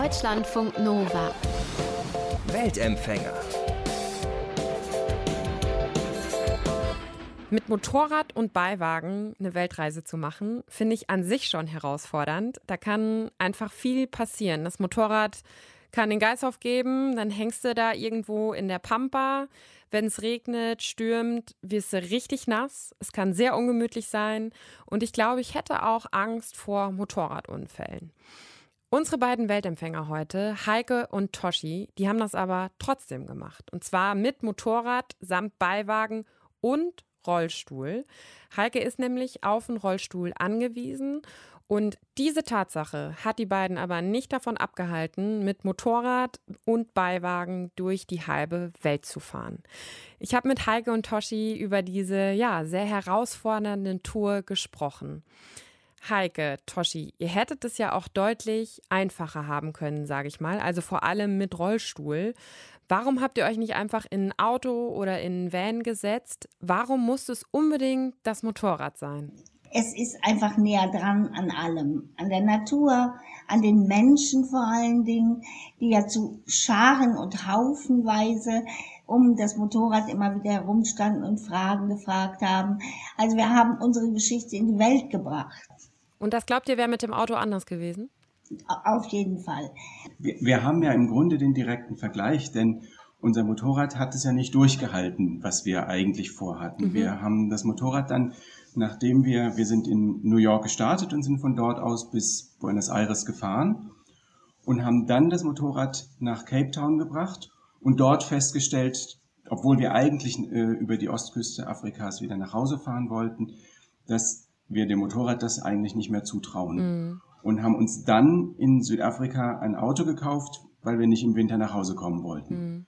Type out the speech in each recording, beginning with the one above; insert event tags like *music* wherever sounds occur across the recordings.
Deutschlandfunk Nova. Weltempfänger. Mit Motorrad und Beiwagen eine Weltreise zu machen, finde ich an sich schon herausfordernd. Da kann einfach viel passieren. Das Motorrad kann den Geist aufgeben, dann hängst du da irgendwo in der Pampa. Wenn es regnet, stürmt, wirst du richtig nass. Es kann sehr ungemütlich sein. Und ich glaube, ich hätte auch Angst vor Motorradunfällen. Unsere beiden Weltempfänger heute, Heike und Toshi, die haben das aber trotzdem gemacht. Und zwar mit Motorrad samt Beiwagen und Rollstuhl. Heike ist nämlich auf einen Rollstuhl angewiesen und diese Tatsache hat die beiden aber nicht davon abgehalten, mit Motorrad und Beiwagen durch die halbe Welt zu fahren. Ich habe mit Heike und Toshi über diese ja sehr herausfordernde Tour gesprochen. Heike, Toshi, ihr hättet es ja auch deutlich einfacher haben können, sage ich mal, also vor allem mit Rollstuhl. Warum habt ihr euch nicht einfach in ein Auto oder in ein Van gesetzt? Warum muss es unbedingt das Motorrad sein? Es ist einfach näher dran an allem, an der Natur, an den Menschen vor allen Dingen, die ja zu Scharen und Haufenweise um das Motorrad immer wieder herumstanden und Fragen gefragt haben. Also wir haben unsere Geschichte in die Welt gebracht. Und das glaubt ihr, wäre mit dem Auto anders gewesen? Auf jeden Fall. Wir, wir haben ja im Grunde den direkten Vergleich, denn unser Motorrad hat es ja nicht durchgehalten, was wir eigentlich vorhatten. Mhm. Wir haben das Motorrad dann, nachdem wir, wir sind in New York gestartet und sind von dort aus bis Buenos Aires gefahren und haben dann das Motorrad nach Cape Town gebracht und dort festgestellt, obwohl wir eigentlich äh, über die Ostküste Afrikas wieder nach Hause fahren wollten, dass wir dem Motorrad das eigentlich nicht mehr zutrauen. Mhm und haben uns dann in Südafrika ein Auto gekauft, weil wir nicht im Winter nach Hause kommen wollten. Mhm.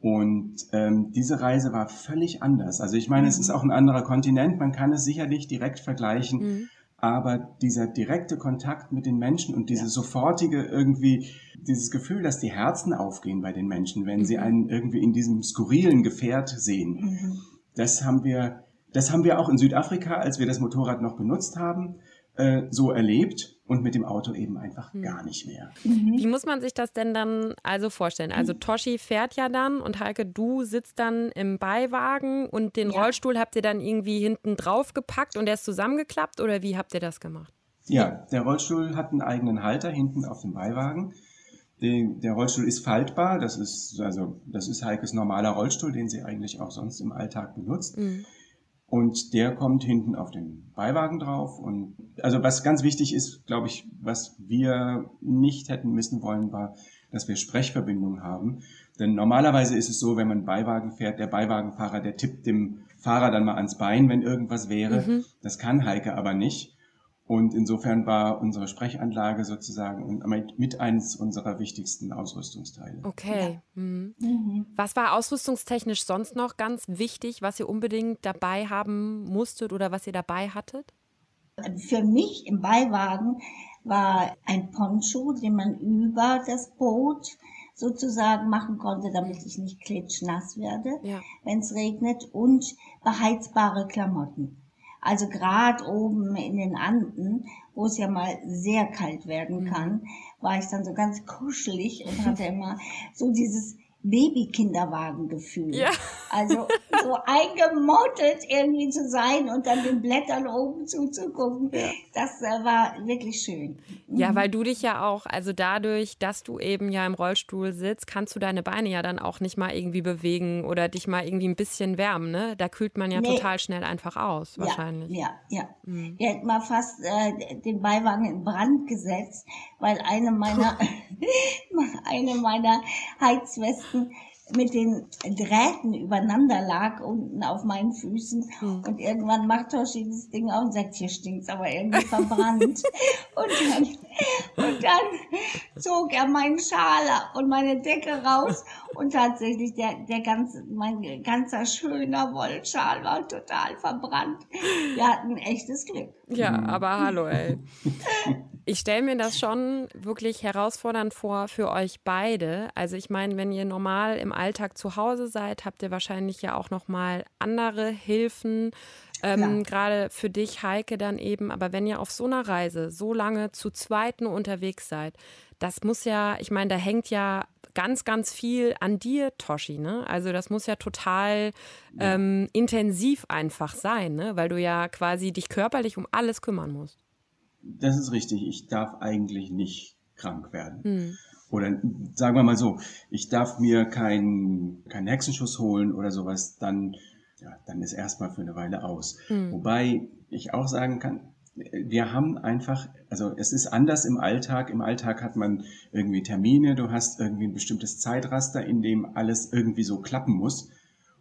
Und ähm, diese Reise war völlig anders. Also ich meine, mhm. es ist auch ein anderer Kontinent, man kann es sicherlich direkt vergleichen, mhm. aber dieser direkte Kontakt mit den Menschen und diese ja. sofortige irgendwie, dieses Gefühl, dass die Herzen aufgehen bei den Menschen, wenn sie mhm. einen irgendwie in diesem skurrilen Gefährt sehen, mhm. das haben wir, das haben wir auch in Südafrika, als wir das Motorrad noch benutzt haben, äh, so erlebt und mit dem Auto eben einfach hm. gar nicht mehr. Mhm. Wie muss man sich das denn dann also vorstellen? Also mhm. Toshi fährt ja dann und Heike, du sitzt dann im Beiwagen und den ja. Rollstuhl habt ihr dann irgendwie hinten drauf gepackt und der ist zusammengeklappt oder wie habt ihr das gemacht? Ja, der Rollstuhl hat einen eigenen Halter hinten auf dem Beiwagen. Der Rollstuhl ist faltbar, das ist also das ist Heikes normaler Rollstuhl, den sie eigentlich auch sonst im Alltag benutzt. Mhm. Und der kommt hinten auf den Beiwagen drauf. Und also was ganz wichtig ist, glaube ich, was wir nicht hätten missen wollen, war, dass wir Sprechverbindung haben. Denn normalerweise ist es so, wenn man Beiwagen fährt, der Beiwagenfahrer, der tippt dem Fahrer dann mal ans Bein, wenn irgendwas wäre. Mhm. Das kann Heike aber nicht. Und insofern war unsere Sprechanlage sozusagen mit eines unserer wichtigsten Ausrüstungsteile. Okay. Ja. Mhm. Mhm. Was war ausrüstungstechnisch sonst noch ganz wichtig, was ihr unbedingt dabei haben musstet oder was ihr dabei hattet? Für mich im Beiwagen war ein Poncho, den man über das Boot sozusagen machen konnte, damit ich nicht klitschnass werde, ja. wenn es regnet und beheizbare Klamotten. Also gerade oben in den Anden, wo es ja mal sehr kalt werden mhm. kann, war ich dann so ganz kuschelig und hatte immer so dieses Babykinderwagen-Gefühl. Ja. Also so eingemottet irgendwie zu sein und dann den Blättern oben zuzugucken, ja. das äh, war wirklich schön. Ja, mhm. weil du dich ja auch, also dadurch, dass du eben ja im Rollstuhl sitzt, kannst du deine Beine ja dann auch nicht mal irgendwie bewegen oder dich mal irgendwie ein bisschen wärmen, ne? Da kühlt man ja nee. total schnell einfach aus, wahrscheinlich. Ja, ja. ja. Mhm. Wir hätten mal fast äh, den Beiwagen in Brand gesetzt, weil eine meiner, *laughs* *laughs* eine meiner Heizwesten mit den Drähten übereinander lag unten auf meinen Füßen. Mhm. Und irgendwann macht Toshi das Ding auf und sagt, hier stinkt's aber irgendwie verbrannt. *laughs* und, dann, und dann zog er meinen Schal und meine Decke raus und tatsächlich der, der ganze, mein ganzer schöner Wollschal war total verbrannt. Wir hatten echtes Glück. Ja, aber hallo, ey. *laughs* Ich stelle mir das schon wirklich herausfordernd vor für euch beide. Also ich meine, wenn ihr normal im Alltag zu Hause seid, habt ihr wahrscheinlich ja auch noch mal andere Hilfen Ähm, Gerade für dich, Heike, dann eben. Aber wenn ihr auf so einer Reise so lange zu zweit nur unterwegs seid, das muss ja, ich meine, da hängt ja ganz, ganz viel an dir, Toshi. Ne? Also das muss ja total ja. Ähm, intensiv einfach sein, ne? weil du ja quasi dich körperlich um alles kümmern musst. Das ist richtig. Ich darf eigentlich nicht krank werden. Hm. Oder sagen wir mal so, ich darf mir keinen keinen Hexenschuss holen oder sowas, dann, ja, dann ist erstmal für eine Weile aus. Hm. Wobei ich auch sagen kann, wir haben einfach, also es ist anders im Alltag. Im Alltag hat man irgendwie Termine, du hast irgendwie ein bestimmtes Zeitraster, in dem alles irgendwie so klappen muss.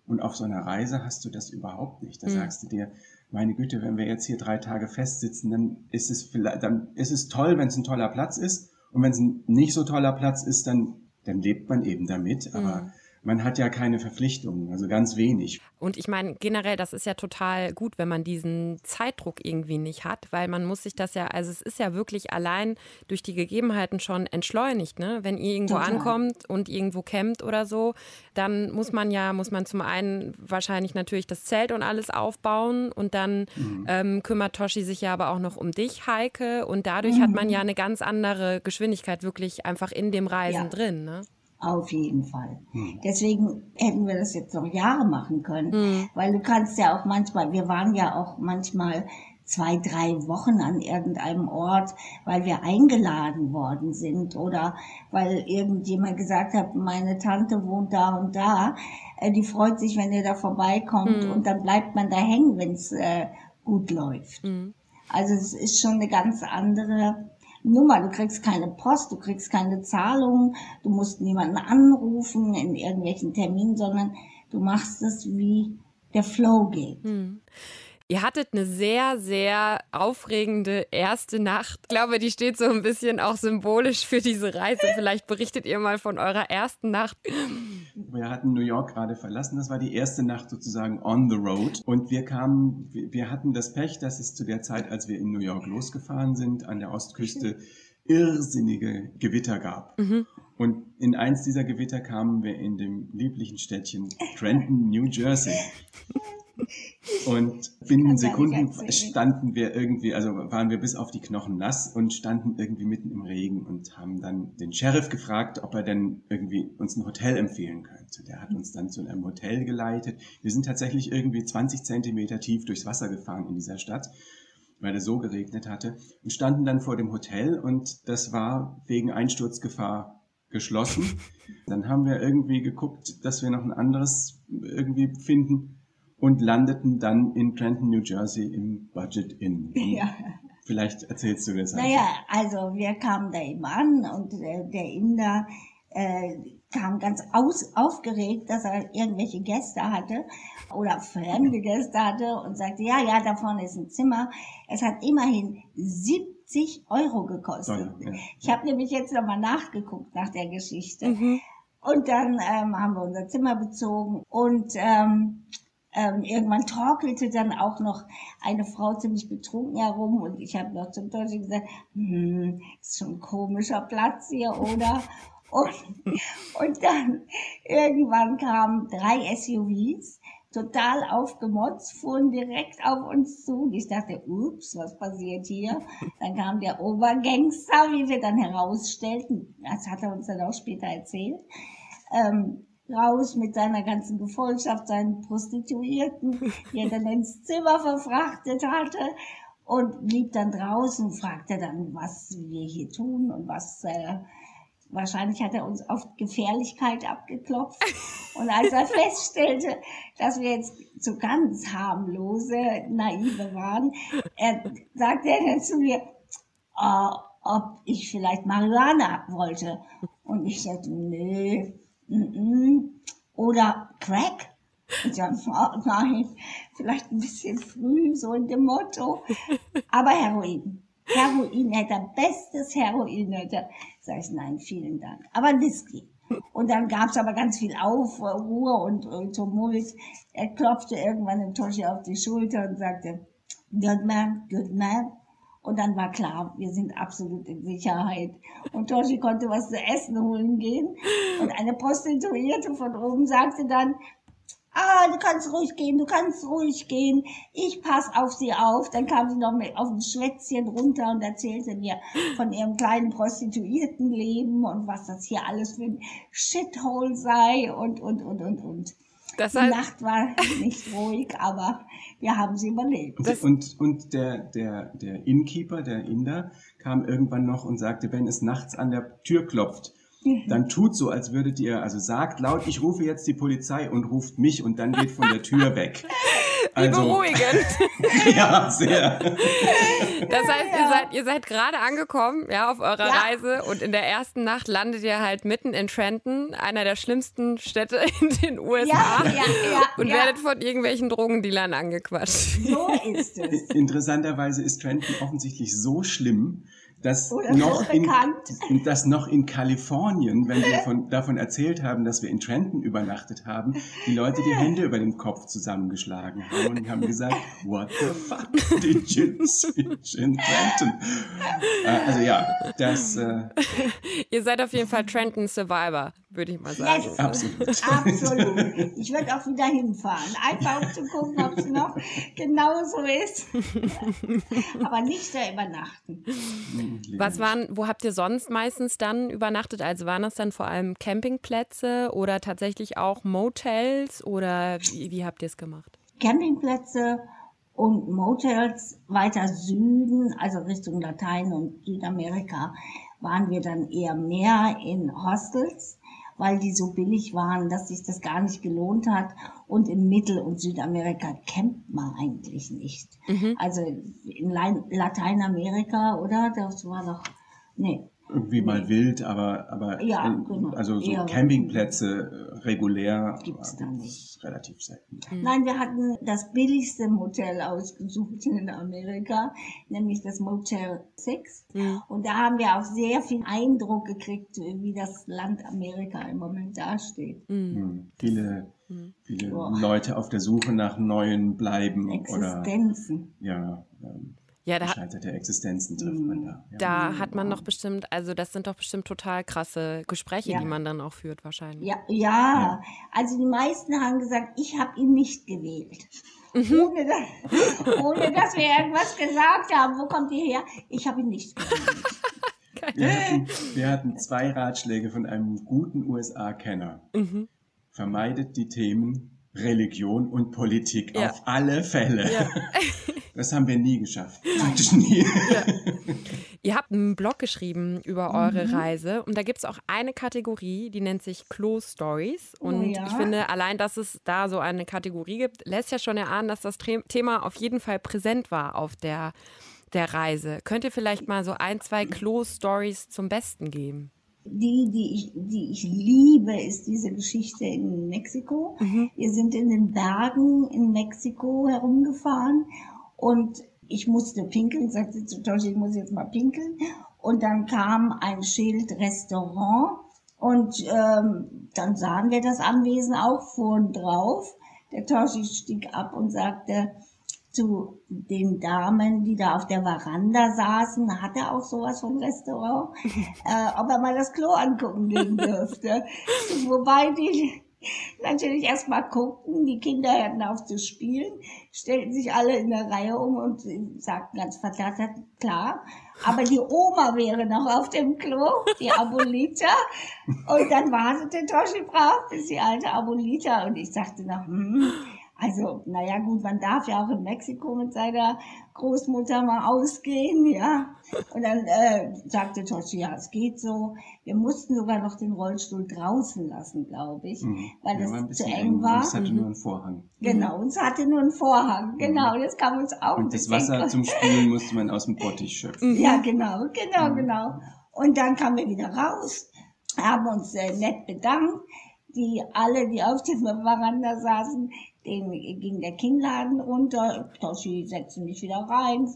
Und auf so einer Reise hast du das überhaupt nicht. Da mhm. sagst du dir, meine Güte, wenn wir jetzt hier drei Tage festsitzen, dann ist es vielleicht, dann ist es toll, wenn es ein toller Platz ist. Und wenn es ein nicht so toller Platz ist, dann, dann lebt man eben damit. Aber mhm man hat ja keine Verpflichtungen, also ganz wenig. Und ich meine, generell, das ist ja total gut, wenn man diesen Zeitdruck irgendwie nicht hat, weil man muss sich das ja, also es ist ja wirklich allein durch die Gegebenheiten schon entschleunigt, ne? Wenn ihr irgendwo total. ankommt und irgendwo campt oder so, dann muss man ja, muss man zum einen wahrscheinlich natürlich das Zelt und alles aufbauen und dann mhm. ähm, kümmert Toshi sich ja aber auch noch um dich, Heike, und dadurch mhm. hat man ja eine ganz andere Geschwindigkeit wirklich einfach in dem Reisen ja. drin, ne? Auf jeden Fall. Hm. Deswegen hätten wir das jetzt noch Jahre machen können, hm. weil du kannst ja auch manchmal, wir waren ja auch manchmal zwei, drei Wochen an irgendeinem Ort, weil wir eingeladen worden sind oder weil irgendjemand gesagt hat, meine Tante wohnt da und da. Äh, die freut sich, wenn ihr da vorbeikommt hm. und dann bleibt man da hängen, wenn es äh, gut läuft. Hm. Also es ist schon eine ganz andere Nummer. Du kriegst keine Post, du kriegst keine Zahlungen, du musst niemanden anrufen in irgendwelchen Terminen, sondern du machst es wie der Flow geht. Hm. Ihr hattet eine sehr, sehr aufregende erste Nacht. Ich glaube, die steht so ein bisschen auch symbolisch für diese Reise. Vielleicht berichtet ihr mal von eurer ersten Nacht. Wir hatten New York gerade verlassen. Das war die erste Nacht sozusagen on the road. Und wir kamen, wir hatten das Pech, dass es zu der Zeit, als wir in New York losgefahren sind, an der Ostküste irrsinnige Gewitter gab. Mhm. Und in eins dieser Gewitter kamen wir in dem lieblichen Städtchen Trenton, New Jersey. *laughs* Und binnen Sekunden standen wir irgendwie, also waren wir bis auf die Knochen nass und standen irgendwie mitten im Regen und haben dann den Sheriff gefragt, ob er denn irgendwie uns ein Hotel empfehlen könnte. Der hat uns dann zu einem Hotel geleitet. Wir sind tatsächlich irgendwie 20 Zentimeter tief durchs Wasser gefahren in dieser Stadt, weil es so geregnet hatte und standen dann vor dem Hotel und das war wegen Einsturzgefahr geschlossen. Dann haben wir irgendwie geguckt, dass wir noch ein anderes irgendwie finden und landeten dann in Trenton, New Jersey im Budget Inn. *laughs* Ja. Vielleicht erzählst du das einfach. Naja, also wir kamen da eben an und äh, der Inder äh, kam ganz aus, aufgeregt, dass er irgendwelche Gäste hatte oder fremde Gäste hatte und sagte, ja, ja, da vorne ist ein Zimmer. Es hat immerhin 70 Euro gekostet. Oh ja, ja. Ich habe nämlich jetzt nochmal nachgeguckt nach der Geschichte. Mhm. Und dann ähm, haben wir unser Zimmer bezogen und ähm, ähm, irgendwann torkelte dann auch noch eine Frau ziemlich betrunken herum und ich habe noch zum Deutschen gesagt, hm, ist schon ein komischer Platz hier, oder? und, und dann irgendwann kamen drei SUVs, total aufgemotzt, fuhren direkt auf uns zu. Und ich dachte, ups, was passiert hier? Dann kam der Obergangster, wie wir dann herausstellten. Das hat er uns dann auch später erzählt. Ähm, raus mit seiner ganzen Gefolgschaft, seinen Prostituierten, *laughs* die er dann ins Zimmer verfrachtet hatte und blieb dann draußen, fragte dann, was wir hier tun und was, äh, wahrscheinlich hat er uns auf Gefährlichkeit abgeklopft. *laughs* Und als er feststellte, dass wir jetzt so ganz harmlose, naive waren, er, sagte er dann zu mir, oh, ob ich vielleicht Marihuana wollte. Und ich sagte, nee, oder Crack? Dann, *laughs* oh nein, vielleicht ein bisschen früh, so in dem Motto. Aber Heroin. Heroin hätte, bestes Heroin hätte. Sag ich, nein, vielen Dank. Aber Whisky. Und dann gab's aber ganz viel Aufruhr und, und Tumult. Er klopfte irgendwann den Toshi auf die Schulter und sagte, good man, good man. Und dann war klar, wir sind absolut in Sicherheit. Und Toshi konnte was zu essen holen gehen. Und eine Prostituierte von oben sagte dann, ah, du kannst ruhig gehen, du kannst ruhig gehen, ich pass auf sie auf. Dann kam sie noch mit auf ein Schwätzchen runter und erzählte mir von ihrem kleinen Prostituiertenleben und was das hier alles für ein Shithole sei und, und, und, und, und. Das heißt, Die Nacht war nicht ruhig, aber wir haben sie überlebt. Und, und, und der, der, der Innkeeper, der Inder, kam irgendwann noch und sagte, wenn es nachts an der Tür klopft, dann tut so, als würdet ihr, also sagt laut, ich rufe jetzt die Polizei und ruft mich und dann geht von der Tür weg. *laughs* Also, Wie beruhigend. *laughs* ja, sehr. Das heißt, ja. ihr seid, ihr seid gerade angekommen, ja, auf eurer ja. Reise und in der ersten Nacht landet ihr halt mitten in Trenton, einer der schlimmsten Städte *laughs* in den USA. Ja, ja, und werdet von irgendwelchen Drogendealern angequatscht. So ist es. Interessanterweise ist Trenton offensichtlich so schlimm, dass noch, in, dass noch in Kalifornien, wenn wir *laughs* von, davon erzählt haben, dass wir in Trenton übernachtet haben, die Leute die Hände über den Kopf zusammengeschlagen haben und haben gesagt, what the fuck did you switch in Trenton? Äh, also ja, das... Äh, *laughs* Ihr seid auf jeden Fall Trenton Survivor, würde ich mal sagen. Yes. Absolut. Absolut. *laughs* Ich würde auch wieder hinfahren, einfach um zu gucken, ob es noch genauso ist. Aber nicht da übernachten. Was waren, wo habt ihr sonst meistens dann übernachtet? Also waren das dann vor allem Campingplätze oder tatsächlich auch Motels oder wie, wie habt ihr es gemacht? Campingplätze und Motels weiter Süden, also Richtung Latein und Südamerika, waren wir dann eher mehr in Hostels weil die so billig waren, dass sich das gar nicht gelohnt hat. Und in Mittel- und Südamerika campt man eigentlich nicht. Mhm. Also in Lateinamerika, oder? Das war doch, nee, irgendwie mal wild, aber, aber ja, in, genau. also so Eher Campingplätze äh, regulär gibt's da nicht. relativ selten. Mhm. Nein, wir hatten das billigste Motel ausgesucht in Amerika, nämlich das Motel 6. Mhm. Und da haben wir auch sehr viel Eindruck gekriegt, wie das Land Amerika im Moment dasteht. Mhm. Viele, mhm. viele Leute auf der Suche nach neuen bleiben Existenzen. oder ja. Ähm, ja, da gescheiterte Existenzen trifft man da. Ja. Da hat man doch bestimmt, also das sind doch bestimmt total krasse Gespräche, ja. die man dann auch führt wahrscheinlich. Ja, ja. also die meisten haben gesagt, ich habe ihn nicht gewählt. Mhm. Ohne, dass, *laughs* ohne dass wir irgendwas gesagt haben. Wo kommt ihr her? Ich habe ihn nicht gewählt. *laughs* Wir hatten, wir hatten, zwei Ratschläge von einem guten USA-Kenner. Mhm. Vermeidet die Themen Religion und Politik ja. auf alle Fälle. Ja. *laughs* Das haben wir nie geschafft. Praktisch nie. Ja. Ihr habt einen Blog geschrieben über eure mhm. Reise und da gibt es auch eine Kategorie, die nennt sich Close Stories. Oh und oh ja. ich finde, allein, dass es da so eine Kategorie gibt, lässt ja schon erahnen, dass das Thema auf jeden Fall präsent war auf der, der Reise. Könnt ihr vielleicht mal so ein, zwei Close Stories zum Besten geben? Die, die ich, die ich liebe, ist diese Geschichte in Mexiko. Mhm. Wir sind in den Bergen in Mexiko herumgefahren und ich musste pinkeln, sagte zu Toshi, ich muss jetzt mal pinkeln. Und dann kam ein Schild Restaurant und ähm, dann sahen wir das Anwesen auch vorn drauf. Der Toshi stieg ab und sagte zu den Damen, die da auf der Veranda saßen, hat er auch sowas vom Restaurant, *laughs* äh, ob er mal das Klo angucken gehen dürfte. *laughs* Wobei die natürlich erstmal guckten, die Kinder hörten auf zu spielen, stellten sich alle in der Reihe um und sagten ganz verklärt, klar, aber die Oma wäre noch auf dem Klo, die *laughs* Abolita. Und dann wartete Toshi brav, bis die alte Abolita. Und ich sagte noch, hm, also, naja, gut, man darf ja auch in Mexiko mit seiner Großmutter mal ausgehen, ja. Und dann äh, sagte Toshi, ja, es geht so. Wir mussten sogar noch den Rollstuhl draußen lassen, glaube ich, mhm. weil ja, das zu eng, war. Es hatte nur einen Vorhang. Genau, und es hatte nur einen Vorhang. Mhm. Genau, mhm. das kam uns auch. Und das Wasser zum Spülen musste man aus dem Bottich schöpfen. Ja, genau, genau, mhm. genau. Und dann kamen wir wieder raus, haben uns äh, nett bedankt die alle, die auf der Veranda saßen, denen ging der Kinnladen runter. Toshi setzte mich wieder rein,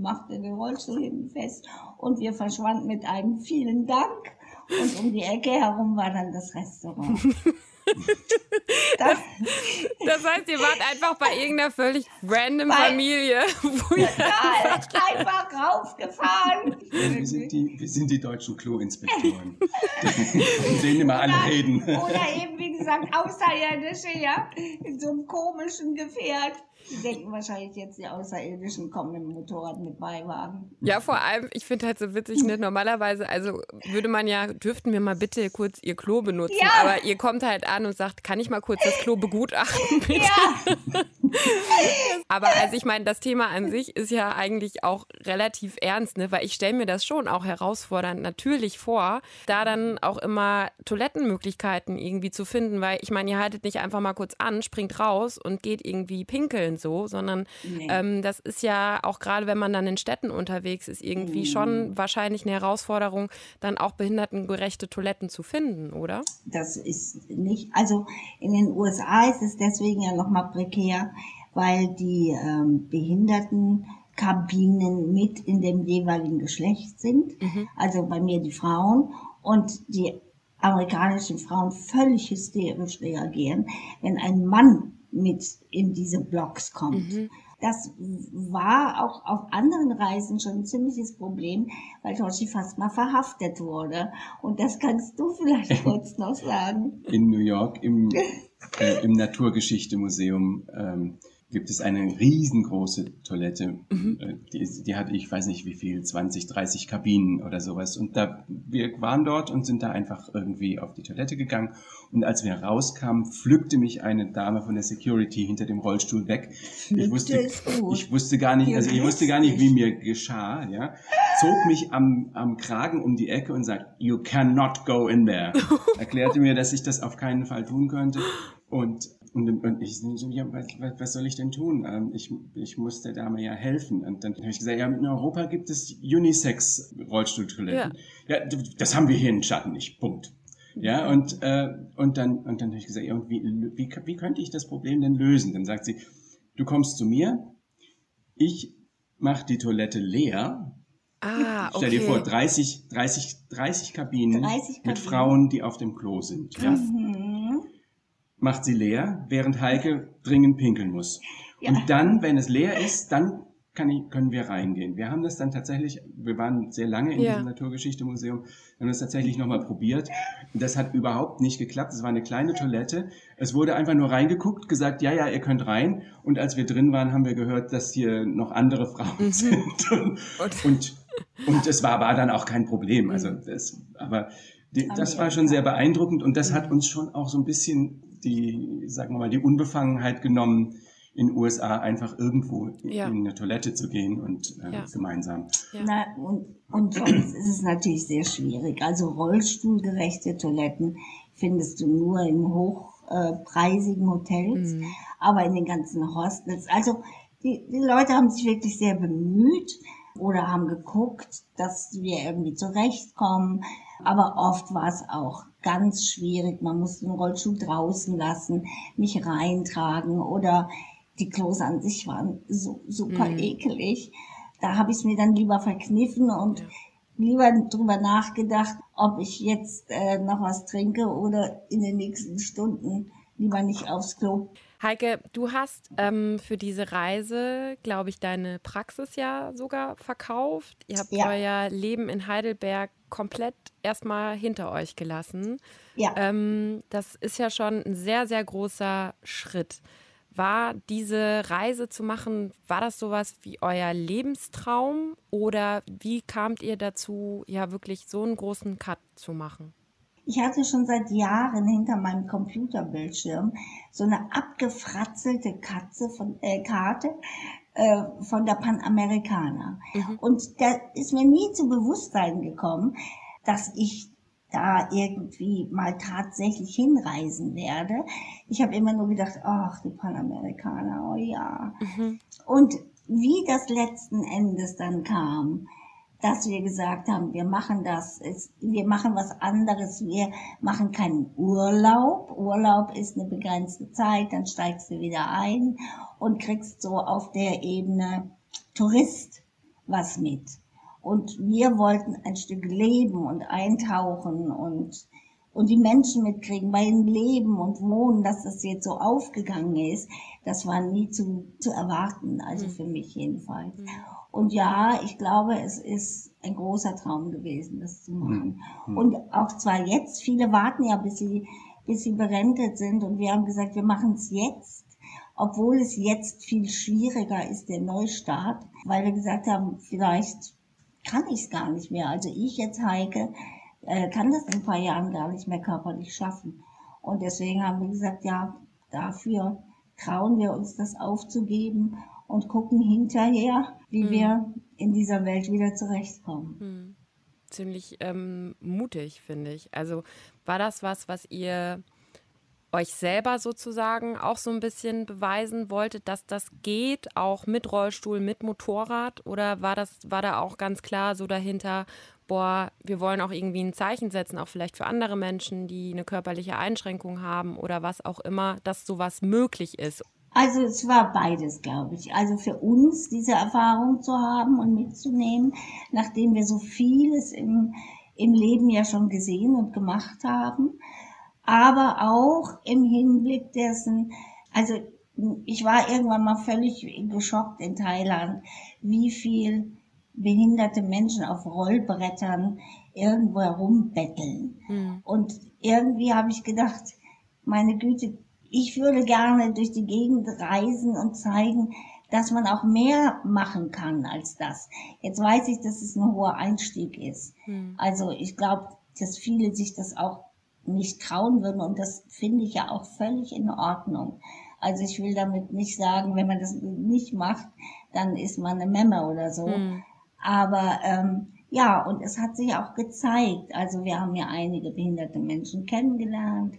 machte den Rollstuhl hinten fest und wir verschwanden mit einem vielen Dank. Und um die Ecke herum war dann das Restaurant. *laughs* Das, das, heißt, ihr wart einfach bei irgendeiner völlig random bei, Familie. Wo ja, einfach raufgefahren. wir, sind die, wir sind die deutschen Klo-Inspektoren, *laughs* denen immer alle reden. Oder eben, wie gesagt, Außerirdische, ja, in so einem komischen Gefährt. Die denken wahrscheinlich jetzt, die Außerirdischen kommen im Motorrad mit Beiwagen. Ja, vor allem, ich finde halt so witzig, ne? normalerweise, also würde man ja, dürften wir mal bitte kurz ihr Klo benutzen, ja. aber ihr kommt halt an und sagt, kann ich mal kurz das Klo begutachten, *laughs* bitte? Ja. *laughs* aber also ich meine, das Thema an sich ist ja eigentlich auch relativ ernst, ne? weil ich stelle mir das schon auch herausfordernd natürlich vor, da dann auch immer Toilettenmöglichkeiten irgendwie zu finden, weil ich meine, ihr haltet nicht einfach mal kurz an, springt raus und geht irgendwie pinkeln so, sondern nee. ähm, das ist ja auch gerade, wenn man dann in Städten unterwegs ist, irgendwie mhm. schon wahrscheinlich eine Herausforderung, dann auch behindertengerechte Toiletten zu finden, oder? Das ist nicht, also in den USA ist es deswegen ja nochmal prekär, weil die ähm, Behindertenkabinen mit in dem jeweiligen Geschlecht sind. Mhm. Also bei mir die Frauen und die amerikanischen Frauen völlig hysterisch reagieren, wenn ein Mann mit in diese Blogs kommt. Mhm. Das war auch auf anderen Reisen schon ein ziemliches Problem, weil Toshi fast mal verhaftet wurde. Und das kannst du vielleicht *laughs* kurz noch sagen. In New York im, äh, im Naturgeschichte-Museum ähm, gibt es eine riesengroße Toilette. Mhm. Äh, die, die hat, ich weiß nicht wie viel, 20, 30 Kabinen oder sowas. Und da, wir waren dort und sind da einfach irgendwie auf die Toilette gegangen. Und als wir rauskamen, pflückte mich eine Dame von der Security hinter dem Rollstuhl weg. Ich wusste, ich wusste gar nicht, also ich wusste gar nicht, wie mir geschah, ja. Zog mich am, am Kragen um die Ecke und sagt, you cannot go in there. *laughs* Erklärte mir, dass ich das auf keinen Fall tun könnte. Und und, und ich so, ja, was, was soll ich denn tun? Ähm, ich, ich muss der Dame ja helfen. Und dann habe ich gesagt, ja, in Europa gibt es Unisex-Rollstuhltoiletten. Ja. ja, das haben wir hier in Schatten nicht. Punkt. Ja, und, äh, und dann, und dann habe ich gesagt, ja, und wie, wie, wie könnte ich das Problem denn lösen? Dann sagt sie, du kommst zu mir, ich mache die Toilette leer. Ah, okay. Stell dir vor, 30, 30, 30 Kabinen, 30 Kabinen. mit Frauen, die auf dem Klo sind. Ja? Mhm macht sie leer, während Heike dringend pinkeln muss. Ja. Und dann, wenn es leer ist, dann kann ich, können wir reingehen. Wir haben das dann tatsächlich, wir waren sehr lange in ja. diesem Naturgeschichte-Museum, haben das tatsächlich nochmal probiert. Das hat überhaupt nicht geklappt. Es war eine kleine Toilette. Es wurde einfach nur reingeguckt, gesagt, ja, ja, ihr könnt rein. Und als wir drin waren, haben wir gehört, dass hier noch andere Frauen mhm. sind. Und, und, *laughs* und, es war, war dann auch kein Problem. Also das, aber die, das war schon sehr beeindruckend und das hat mhm. uns schon auch so ein bisschen die, sagen wir mal, die Unbefangenheit genommen, in den USA einfach irgendwo ja. in eine Toilette zu gehen und äh, ja. gemeinsam. Ja. Na, und, und sonst ist es natürlich sehr schwierig. Also rollstuhlgerechte Toiletten findest du nur in hochpreisigen Hotels, mhm. aber in den ganzen Hostels. Also die, die Leute haben sich wirklich sehr bemüht oder haben geguckt, dass wir irgendwie zurechtkommen. Aber oft war es auch ganz schwierig. Man musste den Rollstuhl draußen lassen, nicht reintragen oder die Klos an sich waren so super mhm. ekelig. Da habe ich es mir dann lieber verkniffen und ja. lieber drüber nachgedacht, ob ich jetzt äh, noch was trinke oder in den nächsten Stunden lieber nicht aufs Klo. Heike, du hast ähm, für diese Reise, glaube ich, deine Praxis ja sogar verkauft. Ihr habt ja. euer Leben in Heidelberg komplett erstmal hinter euch gelassen. Ja. Ähm, das ist ja schon ein sehr, sehr großer Schritt. War diese Reise zu machen, war das sowas wie euer Lebenstraum oder wie kamt ihr dazu, ja wirklich so einen großen Cut zu machen? Ich hatte schon seit Jahren hinter meinem Computerbildschirm so eine abgefratzelte Katze von, äh, Karte äh, von der Panamericana. Mhm. Und da ist mir nie zu Bewusstsein gekommen, dass ich da irgendwie mal tatsächlich hinreisen werde. Ich habe immer nur gedacht, ach, die Panamerikaner, oh ja. Mhm. Und wie das letzten Endes dann kam, dass wir gesagt haben, wir machen das, wir machen was anderes, wir machen keinen Urlaub. Urlaub ist eine begrenzte Zeit, dann steigst du wieder ein und kriegst so auf der Ebene Tourist was mit. Und wir wollten ein Stück leben und eintauchen und, und die Menschen mitkriegen bei ihnen leben und wohnen, dass das jetzt so aufgegangen ist. Das war nie zu, zu erwarten, also mhm. für mich jedenfalls. Mhm. Und ja, ich glaube, es ist ein großer Traum gewesen, das zu machen. Mhm. Und auch zwar jetzt, viele warten ja, bis sie bis sie berentet sind. Und wir haben gesagt, wir machen es jetzt, obwohl es jetzt viel schwieriger ist, der Neustart, weil wir gesagt haben, vielleicht kann ich es gar nicht mehr. Also ich jetzt, Heike, äh, kann das in ein paar Jahren gar nicht mehr körperlich schaffen. Und deswegen haben wir gesagt, ja, dafür trauen wir uns das aufzugeben und gucken hinterher, wie mhm. wir in dieser Welt wieder zurechtkommen. Mhm. Ziemlich ähm, mutig, finde ich. Also war das was, was ihr euch selber sozusagen auch so ein bisschen beweisen wolltet, dass das geht, auch mit Rollstuhl, mit Motorrad? Oder war das, war da auch ganz klar so dahinter, boah, wir wollen auch irgendwie ein Zeichen setzen, auch vielleicht für andere Menschen, die eine körperliche Einschränkung haben oder was auch immer, dass sowas möglich ist. Also es war beides, glaube ich. Also für uns diese Erfahrung zu haben und mitzunehmen, nachdem wir so vieles im, im Leben ja schon gesehen und gemacht haben, aber auch im Hinblick dessen, also ich war irgendwann mal völlig geschockt in Thailand, wie viel behinderte Menschen auf Rollbrettern irgendwo herumbetteln. Mhm. Und irgendwie habe ich gedacht, meine Güte, ich würde gerne durch die Gegend reisen und zeigen, dass man auch mehr machen kann als das. Jetzt weiß ich, dass es ein hoher Einstieg ist. Mhm. Also ich glaube, dass viele sich das auch nicht trauen würden und das finde ich ja auch völlig in Ordnung. Also ich will damit nicht sagen, wenn man das nicht macht, dann ist man eine Memme oder so. Mhm. Aber ähm, ja, und es hat sich auch gezeigt. Also wir haben ja einige behinderte Menschen kennengelernt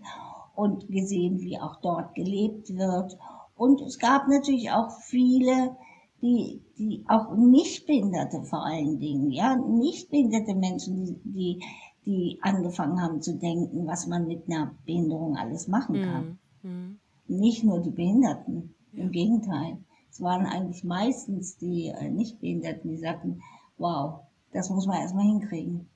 und gesehen, wie auch dort gelebt wird. Und es gab natürlich auch viele, die, die auch Nichtbehinderte vor allen Dingen, ja, Nichtbehinderte Menschen, die, die, die angefangen haben zu denken, was man mit einer Behinderung alles machen kann. Mhm. Nicht nur die Behinderten, ja. im Gegenteil. Es waren eigentlich meistens die äh, Nichtbehinderten, die sagten, wow, das muss man erstmal hinkriegen.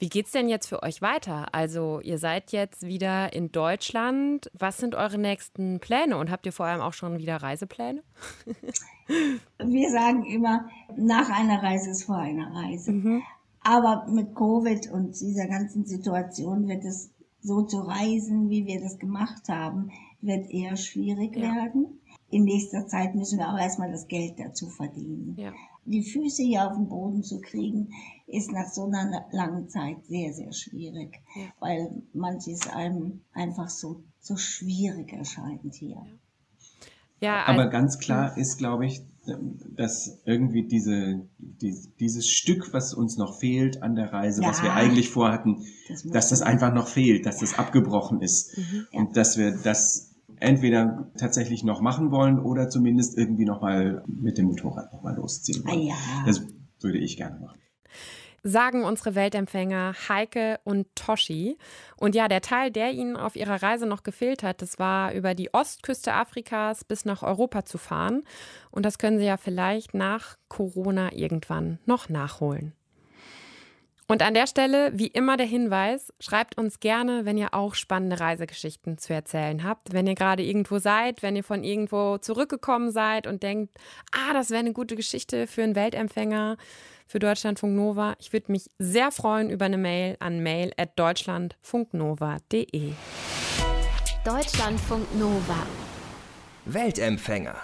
Wie geht's denn jetzt für euch weiter? Also, ihr seid jetzt wieder in Deutschland. Was sind eure nächsten Pläne und habt ihr vor allem auch schon wieder Reisepläne? *laughs* Wir sagen immer, nach einer Reise ist vor einer Reise. Mhm. Aber mit Covid und dieser ganzen Situation wird es so zu reisen, wie wir das gemacht haben, wird eher schwierig ja. werden. In nächster Zeit müssen wir auch erstmal das Geld dazu verdienen. Ja. Die Füße hier auf den Boden zu kriegen, ist nach so einer langen Zeit sehr, sehr schwierig, ja. weil manches einem einfach so, so schwierig erscheint hier. Ja, aber also, ganz klar ist, glaube ich, dass irgendwie diese, die, dieses Stück, was uns noch fehlt an der Reise, ja, was wir eigentlich vorhatten, das dass das einfach noch fehlt, dass das abgebrochen ist. Mhm, und dass wir das entweder tatsächlich noch machen wollen oder zumindest irgendwie nochmal mit dem Motorrad nochmal losziehen wollen. Ah, ja. Das würde ich gerne machen sagen unsere Weltempfänger Heike und Toshi. Und ja, der Teil, der ihnen auf ihrer Reise noch gefehlt hat, das war über die Ostküste Afrikas bis nach Europa zu fahren. Und das können sie ja vielleicht nach Corona irgendwann noch nachholen. Und an der Stelle, wie immer, der Hinweis: Schreibt uns gerne, wenn ihr auch spannende Reisegeschichten zu erzählen habt. Wenn ihr gerade irgendwo seid, wenn ihr von irgendwo zurückgekommen seid und denkt, ah, das wäre eine gute Geschichte für einen Weltempfänger, für Deutschlandfunk Nova. Ich würde mich sehr freuen über eine Mail an mail.deutschlandfunknova.de. Deutschlandfunk Nova. Weltempfänger.